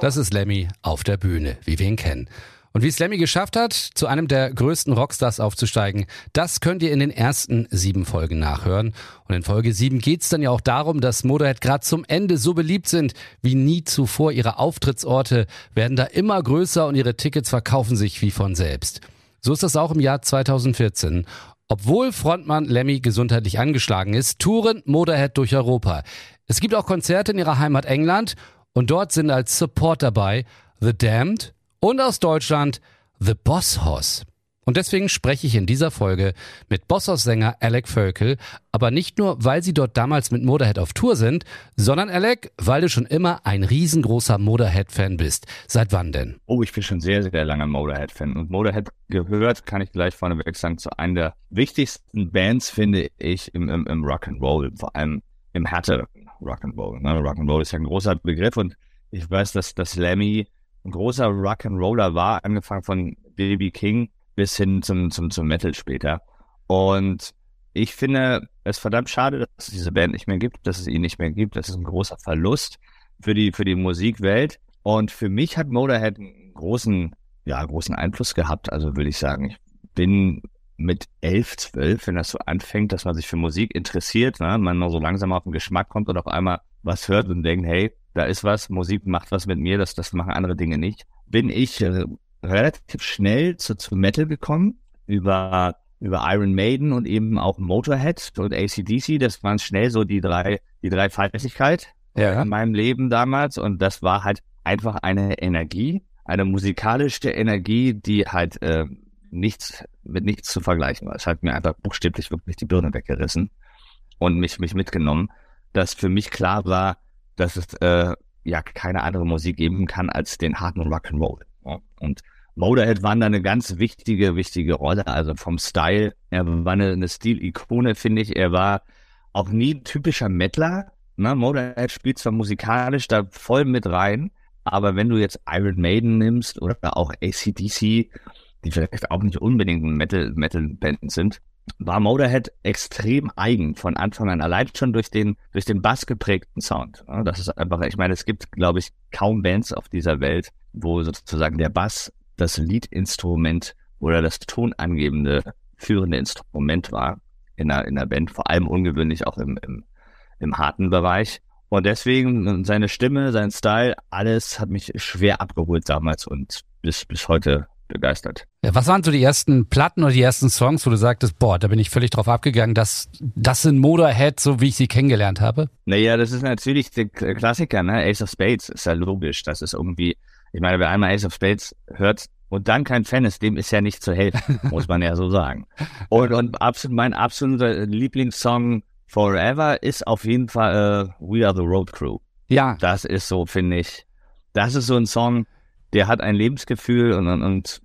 Das ist Lemmy auf der Bühne, wie wir ihn kennen. Und wie es Lemmy geschafft hat, zu einem der größten Rockstars aufzusteigen, das könnt ihr in den ersten sieben Folgen nachhören. Und in Folge sieben geht's dann ja auch darum, dass Motorhead gerade zum Ende so beliebt sind wie nie zuvor. Ihre Auftrittsorte werden da immer größer und ihre Tickets verkaufen sich wie von selbst. So ist das auch im Jahr 2014. Obwohl Frontmann Lemmy gesundheitlich angeschlagen ist, touren Motorhead durch Europa. Es gibt auch Konzerte in ihrer Heimat England und dort sind als Support dabei The Damned, und aus Deutschland The Boss Hoss. Und deswegen spreche ich in dieser Folge mit Bosshaus-Sänger Alec Völkel, aber nicht nur, weil sie dort damals mit Motorhead auf Tour sind, sondern Alec, weil du schon immer ein riesengroßer Motorhead-Fan bist. Seit wann denn? Oh, ich bin schon sehr, sehr lange Motorhead-Fan. Und Motorhead gehört, kann ich gleich vorneweg sagen, zu einer der wichtigsten Bands, finde ich, im, im, im Rock'n'Roll, vor allem im härteren Rock'n'Roll. Ne? Rock'n'Roll ist ja ein großer Begriff und ich weiß, dass, dass Lemmy ein großer Rock'n'Roller war, angefangen von Baby King bis hin zum, zum, zum Metal später. Und ich finde es verdammt schade, dass es diese Band nicht mehr gibt, dass es ihn nicht mehr gibt. Das ist ein großer Verlust für die, für die Musikwelt. Und für mich hat Motorhead einen großen, ja, großen Einfluss gehabt. Also würde ich sagen, ich bin mit elf, zwölf, wenn das so anfängt, dass man sich für Musik interessiert, ne? man so langsam auf den Geschmack kommt und auf einmal was hört und denkt, hey, da ist was, Musik macht was mit mir, das, das machen andere Dinge nicht, bin ich äh, relativ schnell zu, zu Metal gekommen über, über Iron Maiden und eben auch Motorhead und ACDC. Das waren schnell so die drei, die drei Fleißigkeit ja. in meinem Leben damals und das war halt einfach eine Energie, eine musikalische Energie, die halt äh, nichts mit nichts zu vergleichen war. Es hat mir einfach buchstäblich wirklich die Birne weggerissen und mich, mich mitgenommen, dass für mich klar war, dass es äh, ja keine andere Musik geben kann als den harten Rock'n'Roll. Ja. Und Motorhead war da eine ganz wichtige, wichtige Rolle. Also vom Style, er war eine, eine Stilikone, finde ich. Er war auch nie ein typischer Metaler. Ne? Motorhead spielt zwar musikalisch da voll mit rein, aber wenn du jetzt Iron Maiden nimmst oder auch ACDC, die vielleicht auch nicht unbedingt ein Metal, Metal-Band sind, war Motorhead extrem eigen von Anfang an, allein schon durch den, durch den Bass geprägten Sound. Das ist einfach, ich meine, es gibt, glaube ich, kaum Bands auf dieser Welt, wo sozusagen der Bass das Leadinstrument oder das tonangebende führende Instrument war in einer, in einer Band, vor allem ungewöhnlich auch im, im, im harten Bereich. Und deswegen seine Stimme, sein Style, alles hat mich schwer abgeholt damals und bis, bis heute begeistert. Ja, was waren so die ersten Platten oder die ersten Songs, wo du sagtest, boah, da bin ich völlig drauf abgegangen, dass das sind Motorhead, so wie ich sie kennengelernt habe? Naja, das ist natürlich der Klassiker, ne? Ace of Spades ist ja logisch. Das ist irgendwie, ich meine, wer einmal Ace of Spades hört und dann kein Fan ist, dem ist ja nicht zu helfen, muss man ja so sagen. Und, und absolut, mein absoluter Lieblingssong Forever ist auf jeden Fall uh, We Are the Road Crew. Ja. Das ist so, finde ich, das ist so ein Song, der hat ein Lebensgefühl und, und, und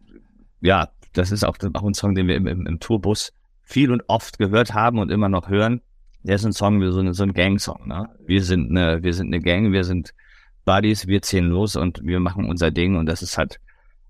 ja, das ist auch, auch ein Song, den wir im, im, im Tourbus viel und oft gehört haben und immer noch hören. Der ist ein Song, wie so, eine, so ein Gang-Song. Ne? Wir sind eine, wir sind eine Gang, wir sind Buddies, wir ziehen los und wir machen unser Ding und das ist halt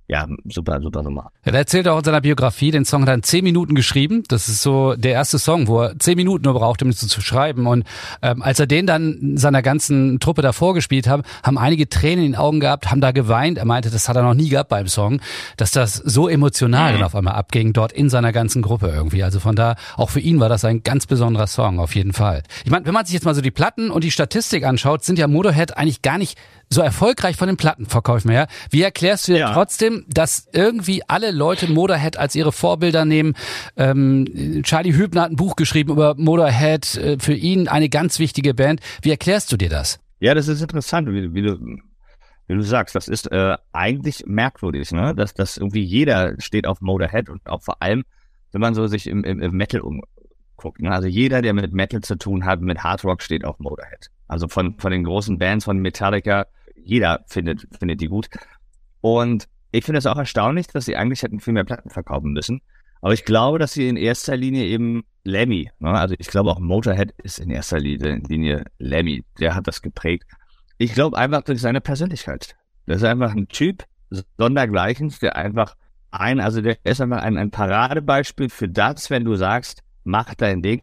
ja, super, super Nummer. Ja, er erzählt auch in seiner Biografie, den Song hat er in zehn Minuten geschrieben. Das ist so der erste Song, wo er zehn Minuten nur braucht, um es zu schreiben. Und ähm, als er den dann seiner ganzen Truppe davor gespielt hat, haben einige Tränen in den Augen gehabt, haben da geweint. Er meinte, das hat er noch nie gehabt beim Song, dass das so emotional mhm. dann auf einmal abging, dort in seiner ganzen Gruppe irgendwie. Also von da, auch für ihn war das ein ganz besonderer Song, auf jeden Fall. Ich meine, wenn man sich jetzt mal so die Platten und die Statistik anschaut, sind ja Motorhead eigentlich gar nicht so erfolgreich von den Plattenverkäufen her. Wie erklärst du dir ja. trotzdem, dass irgendwie alle Leute Motorhead als ihre Vorbilder nehmen? Ähm, Charlie Hübner hat ein Buch geschrieben über Motorhead, äh, für ihn eine ganz wichtige Band. Wie erklärst du dir das? Ja, das ist interessant, wie, wie du wie du sagst, das ist äh, eigentlich merkwürdig, ne? Dass, dass irgendwie jeder steht auf Motorhead und auch vor allem, wenn man so sich im, im, im Metal umguckt. Ne? Also jeder, der mit Metal zu tun hat, mit Hard Rock, steht auf Motorhead. Also von, von den großen Bands, von Metallica, jeder findet, findet die gut. Und ich finde es auch erstaunlich, dass sie eigentlich hätten viel mehr Platten verkaufen müssen. Aber ich glaube, dass sie in erster Linie eben Lemmy, ne? also ich glaube auch Motorhead ist in erster Linie, Linie Lemmy, der hat das geprägt. Ich glaube einfach durch seine Persönlichkeit. Das ist einfach ein Typ, sondergleichens, der einfach ein, also der ist einfach ein, ein Paradebeispiel für das, wenn du sagst, mach dein Ding,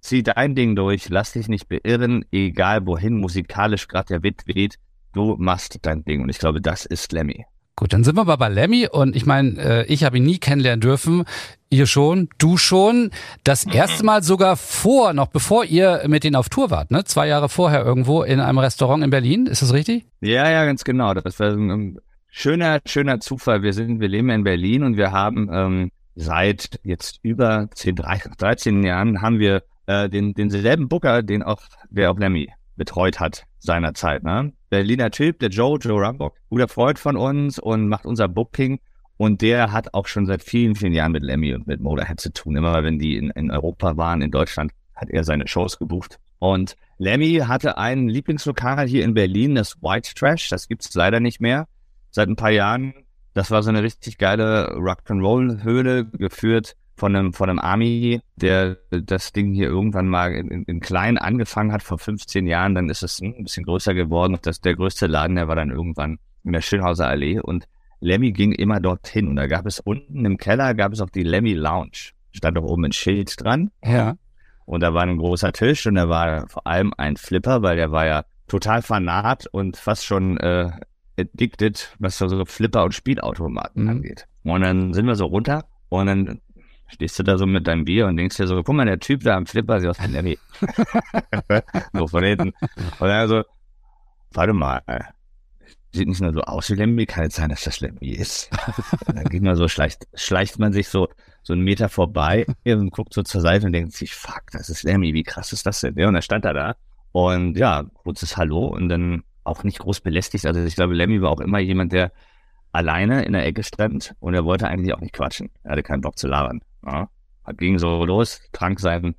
zieh dein Ding durch, lass dich nicht beirren, egal wohin musikalisch gerade der Wind weht, du machst dein Ding. Und ich glaube, das ist Lemmy. Gut, dann sind wir mal bei Lemmy und ich meine, äh, ich habe ihn nie kennenlernen dürfen. Ihr schon, du schon. Das erste Mal sogar vor, noch bevor ihr mit denen auf Tour wart, ne? Zwei Jahre vorher irgendwo in einem Restaurant in Berlin. Ist das richtig? Ja, ja, ganz genau. Das war ein schöner, schöner Zufall. Wir sind, wir leben in Berlin und wir haben ähm, seit jetzt über 10, 13 Jahren haben wir äh, den, denselben Booker, den auch der auch Lemmy betreut hat seinerzeit. Ne? Berliner Typ, der Joe, Joe Rumbock, guter Freund von uns und macht unser Booking. Und der hat auch schon seit vielen, vielen Jahren mit Lemmy und mit Motorhead zu tun. Immer wenn die in, in Europa waren, in Deutschland, hat er seine Shows gebucht. Und Lemmy hatte ein Lieblingslokal hier in Berlin, das White Trash. Das gibt's leider nicht mehr. Seit ein paar Jahren. Das war so eine richtig geile Rock'n'Roll-Höhle, geführt von einem, von einem Army, der das Ding hier irgendwann mal in, in, in klein angefangen hat vor 15 Jahren. Dann ist es ein bisschen größer geworden. Das, der größte Laden, der war dann irgendwann in der Schönhauser Allee. Und Lemmy ging immer dorthin. Und da gab es unten im Keller, gab es auch die Lemmy Lounge. Stand auch oben ein Schild dran. Ja. Und da war ein großer Tisch und da war vor allem ein Flipper, weil der war ja total fanat und fast schon äh, addicted, was so Flipper und Spielautomaten mhm. angeht. Und dann sind wir so runter und dann stehst du da so mit deinem Bier und denkst dir so, guck mal, der Typ da am Flipper sieht aus wie Lemmy. so von hinten. Und dann so, warte mal, sieht nicht nur so aus wie Lemmy, kann es sein, dass das Lemmy ist. Und dann geht man so, schleicht, schleicht man sich so, so einen Meter vorbei und guckt so zur Seite und denkt sich, fuck, das ist Lemmy, wie krass ist das denn? Ja, und dann stand er da und ja, kurzes Hallo und dann auch nicht groß belästigt. Also ich glaube, Lemmy war auch immer jemand, der alleine in der Ecke stand und er wollte eigentlich auch nicht quatschen. Er hatte keinen Bock zu labern. Ja. Ging so los, trank seinen,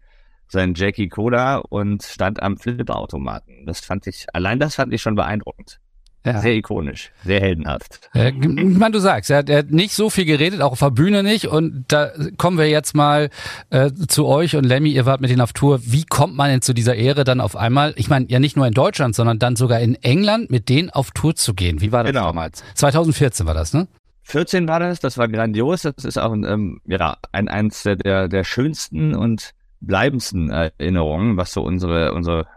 seinen Jackie Cola und stand am Flipperautomaten. Das fand ich, allein das fand ich schon beeindruckend. Ja. Sehr ikonisch, sehr heldenhaft. Äh, ich meine, du sagst, er hat, er hat nicht so viel geredet, auch auf der Bühne nicht. Und da kommen wir jetzt mal äh, zu euch und Lemmy, ihr wart mit denen auf Tour. Wie kommt man denn zu dieser Ehre dann auf einmal? Ich meine, ja nicht nur in Deutschland, sondern dann sogar in England mit denen auf Tour zu gehen. Wie war das genau. damals? 2014 war das, ne? 14 war das, das war grandios. Das ist auch ein, ähm, ja, ein, eins der, der schönsten und bleibendsten Erinnerungen, was so unsere, unsere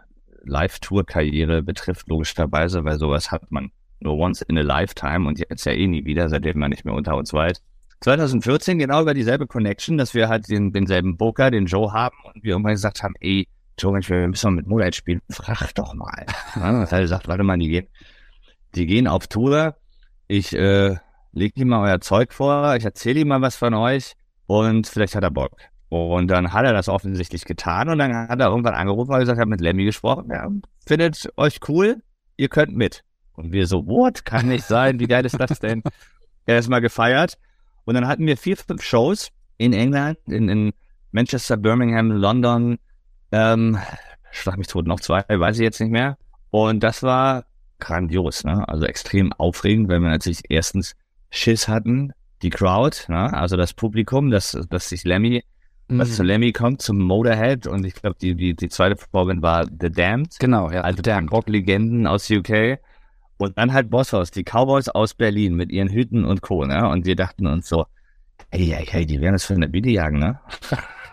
Live-Tour-Karriere betrifft, logischerweise, weil sowas hat man nur once in a lifetime und jetzt ja eh nie wieder, seitdem man nicht mehr unter uns weit. 2014 genau über dieselbe Connection, dass wir halt den, denselben Booker, den Joe haben und wir irgendwann gesagt haben, ey, Joe, Mensch, wir müssen mal mit Moonlight spielen, frag doch mal. Ja, hat er gesagt, warte mal, die gehen, die gehen auf Tour, ich äh, legt ihm mal euer Zeug vor, ich erzähle ihm mal was von euch und vielleicht hat er Bock. Und dann hat er das offensichtlich getan und dann hat er irgendwann angerufen und gesagt, ich habe mit Lemmy gesprochen, ja, findet euch cool, ihr könnt mit. Und wir so, what, kann nicht sein, wie geil ist das denn? Er ist mal gefeiert und dann hatten wir vier, fünf Shows in England, in, in Manchester, Birmingham, London, ähm, schlag mich tot, noch zwei, weiß ich jetzt nicht mehr. Und das war grandios, ne? also extrem aufregend, weil wir natürlich erstens Schiss hatten, die Crowd, ne? also das Publikum, dass, dass sich Lemmy, mhm. was zu Lemmy kommt, zum Motorhead und ich glaube, die, die, die zweite Vorband war The Damned. Genau, ja. Also Rock-Legenden aus UK. Und dann halt Bosshaus, die Cowboys aus Berlin mit ihren Hüten und Co. Ne? Und wir dachten uns so, hey, hey, hey, die werden das für eine Bitte jagen, ne?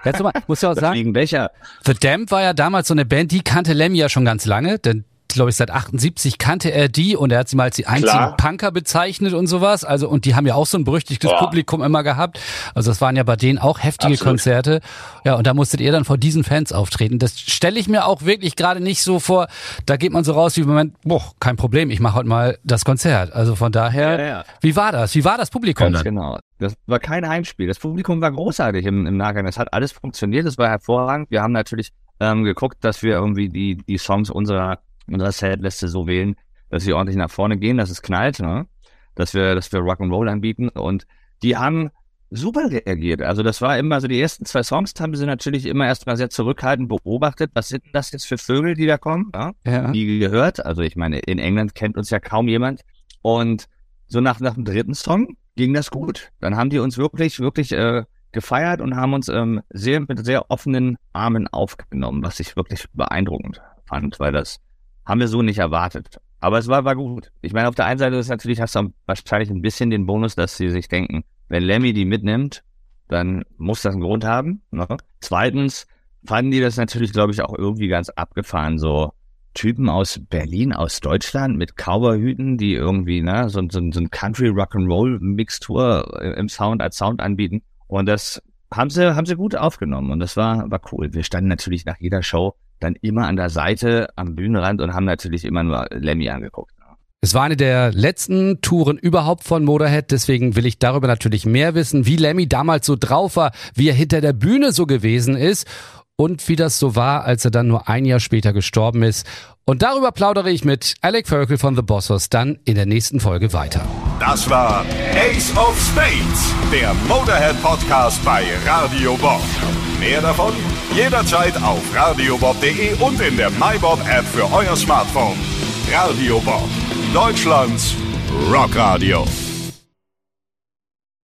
Jetzt mal, muss ja auch sagen, The Damned war ja damals so eine Band, die kannte Lemmy ja schon ganz lange, denn glaube ich, seit 78 kannte er die und er hat sie mal als die einzigen Klar. Punker bezeichnet und sowas. Also, und die haben ja auch so ein berüchtigtes ja. Publikum immer gehabt. Also, das waren ja bei denen auch heftige Absolut. Konzerte. Ja, und da musstet ihr dann vor diesen Fans auftreten. Das stelle ich mir auch wirklich gerade nicht so vor. Da geht man so raus wie im Moment, boah, kein Problem, ich mache heute mal das Konzert. Also von daher, ja, ja. wie war das? Wie war das Publikum Ganz dann? Genau. Das war kein Heimspiel. Das Publikum war großartig im, im Nachgang. Es hat alles funktioniert. Es war hervorragend. Wir haben natürlich ähm, geguckt, dass wir irgendwie die, die Songs unserer und das Setliste so wählen, dass sie ordentlich nach vorne gehen, dass es knallt, ne? dass wir, dass wir Rock'n'Roll anbieten und die haben super reagiert. Also das war immer so die ersten zwei Songs haben sie natürlich immer erstmal sehr zurückhaltend beobachtet. Was sind das jetzt für Vögel, die da kommen? Ja? ja. Die gehört. Also ich meine, in England kennt uns ja kaum jemand und so nach, nach dem dritten Song ging das gut. Dann haben die uns wirklich, wirklich äh, gefeiert und haben uns ähm, sehr mit sehr offenen Armen aufgenommen, was ich wirklich beeindruckend fand, weil das haben wir so nicht erwartet. Aber es war, war gut. Ich meine, auf der einen Seite ist natürlich, hast du wahrscheinlich ein bisschen den Bonus, dass sie sich denken, wenn Lemmy die mitnimmt, dann muss das einen Grund haben. Ne? Zweitens fanden die das natürlich, glaube ich, auch irgendwie ganz abgefahren, so Typen aus Berlin, aus Deutschland mit Cowboyhüten, die irgendwie ne, so, so, so ein Country Rock'n'Roll Mixtur im Sound als Sound anbieten. Und das haben sie, haben sie gut aufgenommen und das war, war cool. Wir standen natürlich nach jeder Show dann immer an der Seite am Bühnenrand und haben natürlich immer nur Lemmy angeguckt. Es war eine der letzten Touren überhaupt von Motorhead, deswegen will ich darüber natürlich mehr wissen, wie Lemmy damals so drauf war, wie er hinter der Bühne so gewesen ist und wie das so war, als er dann nur ein Jahr später gestorben ist. Und darüber plaudere ich mit Alec Ferkel von The Bossos dann in der nächsten Folge weiter. Das war Ace of Spades, der Motorhead Podcast bei Radio Bob. Mehr davon jederzeit auf radiobob.de und in der MyBob App für euer Smartphone. Radio Bob, Deutschlands Rockradio.